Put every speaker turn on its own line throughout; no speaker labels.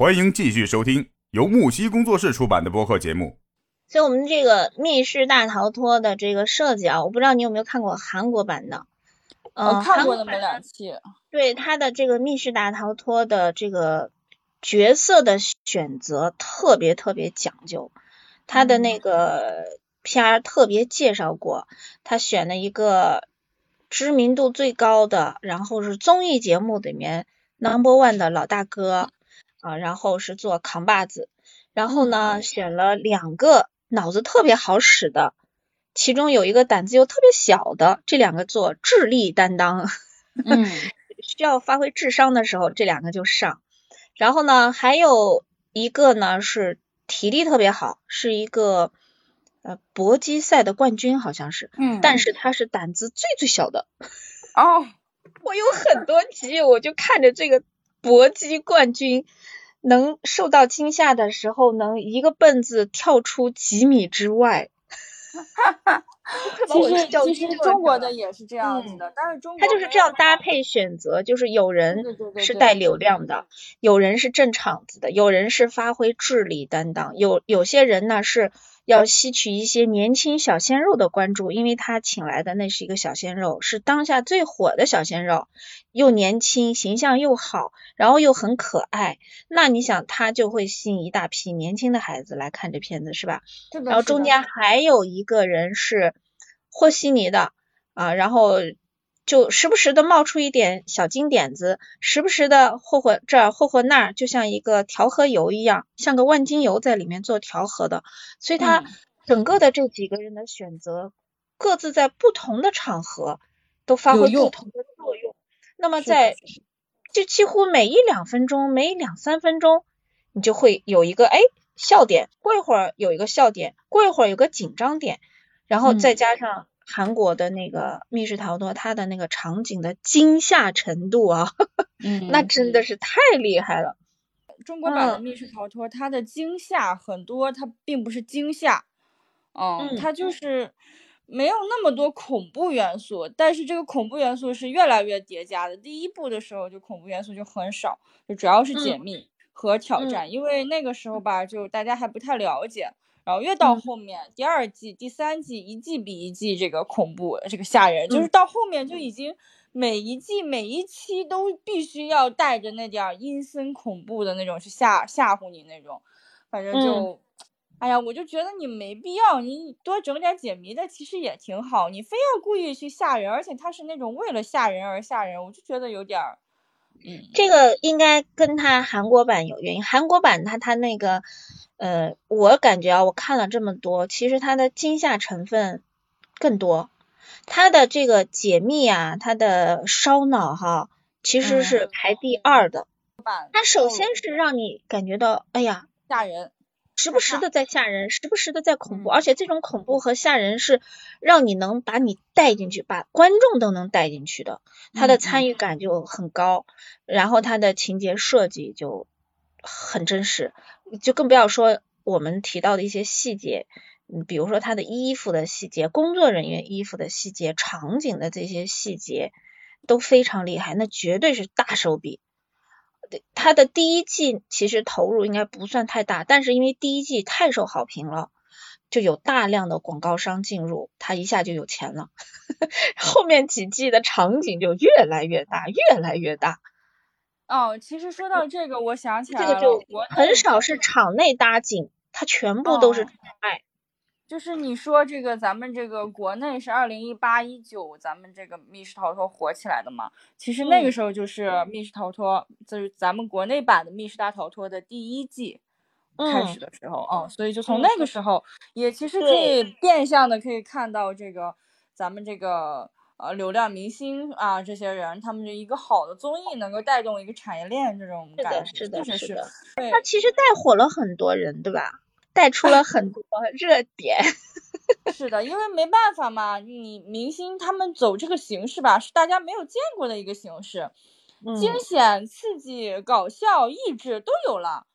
欢迎继续收听由木西工作室出版的播客节目。
所以，我们这个密室大逃脱的这个设计啊，我不知道你有没有看过韩国版的？
嗯，看过那么两期。
对他的这个密室大逃脱的这个角色的选择特别特别讲究，他的那个片儿特别介绍过，他选了一个知名度最高的，然后是综艺节目里面 number one 的老大哥啊，然后是做扛把子，然后呢选了两个脑子特别好使的，其中有一个胆子又特别小的，这两个做智力担当。
嗯。
需要发挥智商的时候，这两个就上。然后呢，还有一个呢是体力特别好，是一个呃搏击赛的冠军，好像是。
嗯。
但是他是胆子最最小的。
哦。
我有很多集，我就看着这个搏击冠军能受到惊吓的时候，能一个蹦子跳出几米之外。
哈哈。其实其实中国的也是这样子的，但是中国
他就是这样搭配选择，就是有人是带流量的，有人是镇场子的，有人是发挥智力担当，有有些人呢是。要吸取一些年轻小鲜肉的关注，因为他请来的那是一个小鲜肉，是当下最火的小鲜肉，又年轻，形象又好，然后又很可爱，那你想他就会吸引一大批年轻的孩子来看这片子，是吧？然后中间还有一个人是和稀泥的啊，然后。就时不时的冒出一点小金点子，时不时的霍霍这儿霍霍那儿，就像一个调和油一样，像个万金油在里面做调和的。所以他整个的这几个人的选择，各自在不同的场合都发挥不同的作用。那么在就几乎每一两分钟，每两三分钟，你就会有一个哎笑点，过一会儿有一个笑点，过一会儿有个紧张点，然后再加上。韩国的那个密室逃脱，它的那个场景的惊吓程度啊，
嗯，
那真的是太厉害了。
中国版的密室逃脱，它的惊吓很多，它并不是惊吓，嗯，它就是没有那么多恐怖元素，但是这个恐怖元素是越来越叠加的。第一部的时候就恐怖元素就很少，就主要是解密和挑战，因为那个时候吧，就大家还不太了解。然后越到后面，第二季、第三季一季比一季这个恐怖，这个吓人，就是到后面就已经每一季每一期都必须要带着那点阴森恐怖的那种去吓吓唬你那种，反正就，哎呀，我就觉得你没必要，你多整点解谜的其实也挺好，你非要故意去吓人，而且他是那种为了吓人而吓人，我就觉得有点，嗯，
这个应该跟它韩国版有原因，韩国版它它那个。呃，我感觉啊，我看了这么多，其实它的惊吓成分更多，它的这个解密啊，它的烧脑哈，其实是排第二的。它首先是让你感觉到，哎呀，
吓人，
时不时的在吓人，时不时的在恐怖，而且这种恐怖和吓人是让你能把你带进去，把观众都能带进去的，他的参与感就很高，然后他的情节设计就很真实。就更不要说我们提到的一些细节，嗯，比如说他的衣服的细节、工作人员衣服的细节、场景的这些细节都非常厉害，那绝对是大手笔。他的第一季其实投入应该不算太大，但是因为第一季太受好评了，就有大量的广告商进入，他一下就有钱了。后面几季的场景就越来越大，越来越大。
哦，其实说到这个，我想起来
了，这个就很少是场内搭景，它全部都是场外。
就是你说这个，咱们这个国内是二零一八一九，咱们这个密室逃脱火起来的嘛？其实那个时候就是密室逃脱，就是咱们国内版的密室大逃脱的第一季开始的时候啊，所以就从那个时候，也其实可以变相的可以看到这个咱们这个。呃，流量明星啊，这些人，他们的一个好的综艺能够带动一个产业链，这种感
觉，是的，
是的，
是
的。
他其实带火了很多人，对吧？带出了 很多热点。
是的，因为没办法嘛，你明星他们走这个形式吧，是大家没有见过的一个形式，惊险、刺激、搞笑、益智都有了，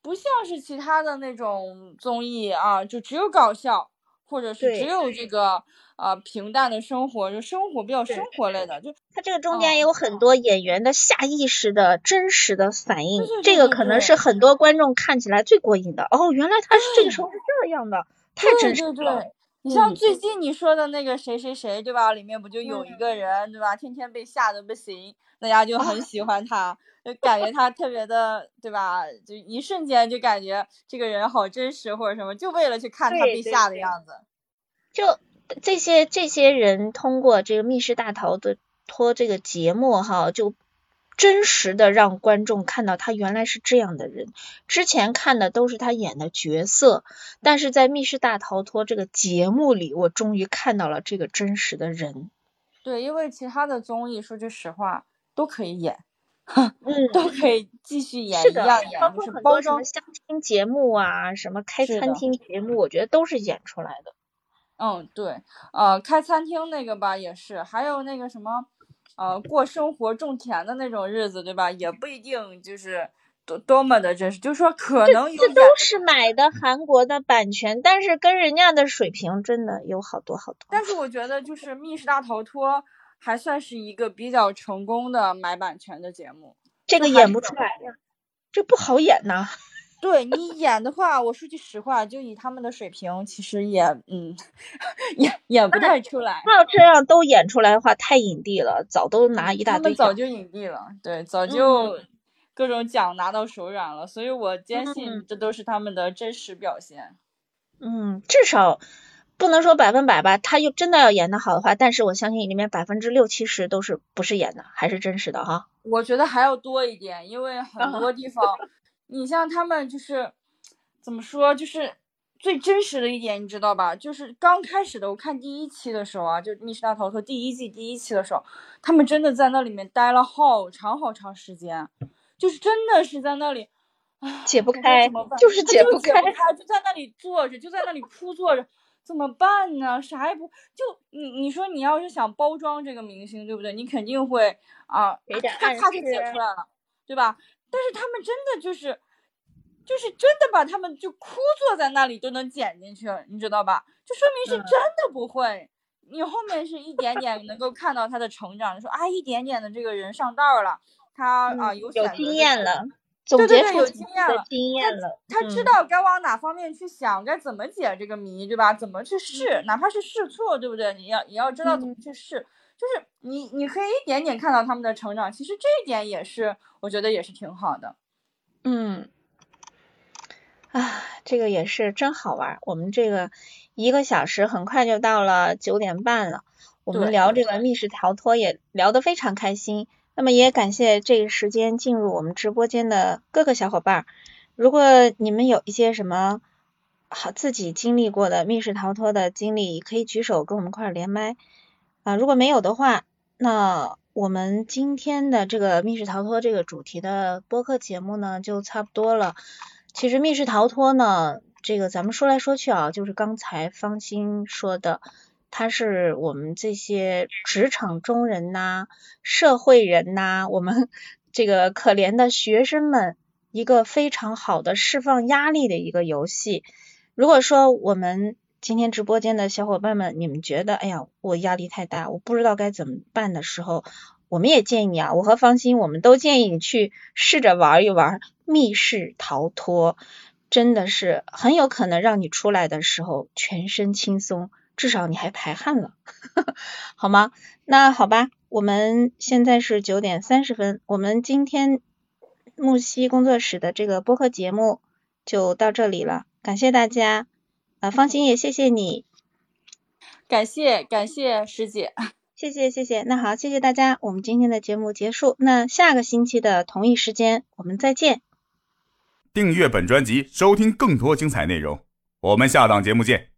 不像是其他的那种综艺啊，就只有搞笑。或者是只有这个呃平淡的生活，就生活比较生活类的，就
它这个中间有很多演员的下意识的真实的反应，
这
个可能是很多观众看起来最过瘾的。哦，原来他是这个时候是这样的，太真实
了。你像最近你说的那个谁谁谁，对吧？里面不就有一个人，对吧？天天被吓得不行，大家就很喜欢他，就感觉他特别的，对吧？就一瞬间就感觉这个人好真实或者什么，就为了去看他被吓的样子。
就这些这些人通过这个《密室大逃脱》这个节目哈，就。真实的让观众看到他原来是这样的人，之前看的都是他演的角色，但是在《密室大逃脱》这个节目里，我终于看到了这个真实的人。
对，因为其他的综艺，说句实话，都可以演，嗯，都可以继续演一样演，就是包装
相亲节目啊，什么开餐厅节目，我觉得都是演出来的。
嗯，对，呃，开餐厅那个吧也是，还有那个什么。呃，过生活种田的那种日子，对吧？也不一定就是多多么的真实，就是说可能有。
这都是买的韩国的版权，但是跟人家的水平真的有好多好多。
但是我觉得，就是《密室大逃脱》还算是一个比较成功的买版权的节目。
这个演不出来呀，这不好演呐。
对你演的话，我说句实话，就以他们的水平，其实也嗯，演演不太出来。
那要这样都演出来的话，太影帝了，早都拿一大堆。
他们早就影帝了，对，早就各种奖拿到手软了，所以我坚信这都是他们的真实表现。
嗯，至少不能说百分百吧，他又真的要演的好的话，但是我相信里面百分之六七十都是不是演的，还是真实的哈。
我觉得还要多一点，因为很多地方。你像他们就是怎么说，就是最真实的一点，你知道吧？就是刚开始的，我看第一期的时候啊，就《密室大逃脱》第一季第一期的时候，他们真的在那里面待了好长好长时间，就是真的是在那里
解不开，就是解不
开，就在那里坐着，就在那里扑坐着，怎么办呢？啥也不就你你说你要是想包装这个明星，对不对？你肯定会啊，他他就解出来了，对吧？但是他们真的就是，就是真的把他们就枯坐在那里都能剪进去，你知道吧？就说明是真的不会。你后面是一点点能够看到他的成长，说啊，一点点的这个人上道了，他啊
有
有
经验了，
对对对，有经
验了，经验了，
他知道该往哪方面去想，该怎么解这个谜，对吧？怎么去试，哪怕是试错，对不对？你要你要知道怎么去试。就是你，你可以一点点看到他们的成长，其实这一点也是，我觉得也是挺好的。
嗯，啊，这个也是真好玩。我们这个一个小时很快就到了九点半了，我们聊这个密室逃脱也聊得非常开心。那么也感谢这个时间进入我们直播间的各个小伙伴。如果你们有一些什么好自己经历过的密室逃脱的经历，可以举手跟我们一块连麦。啊，如果没有的话，那我们今天的这个密室逃脱这个主题的播客节目呢，就差不多了。其实密室逃脱呢，这个咱们说来说去啊，就是刚才方心说的，它是我们这些职场中人呐、社会人呐，我们 这个可怜的学生们一个非常好的释放压力的一个游戏。如果说我们今天直播间的小伙伴们，你们觉得，哎呀，我压力太大，我不知道该怎么办的时候，我们也建议啊，我和方心，我们都建议你去试着玩一玩密室逃脱，真的是很有可能让你出来的时候全身轻松，至少你还排汗了，好吗？那好吧，我们现在是九点三十分，我们今天木西工作室的这个播客节目就到这里了，感谢大家。啊，方心也谢谢你，
感谢感谢师姐，
谢谢谢谢。那好，谢谢大家，我们今天的节目结束。那下个星期的同一时间，我们再见。
订阅本专辑，收听更多精彩内容。我们下档节目见。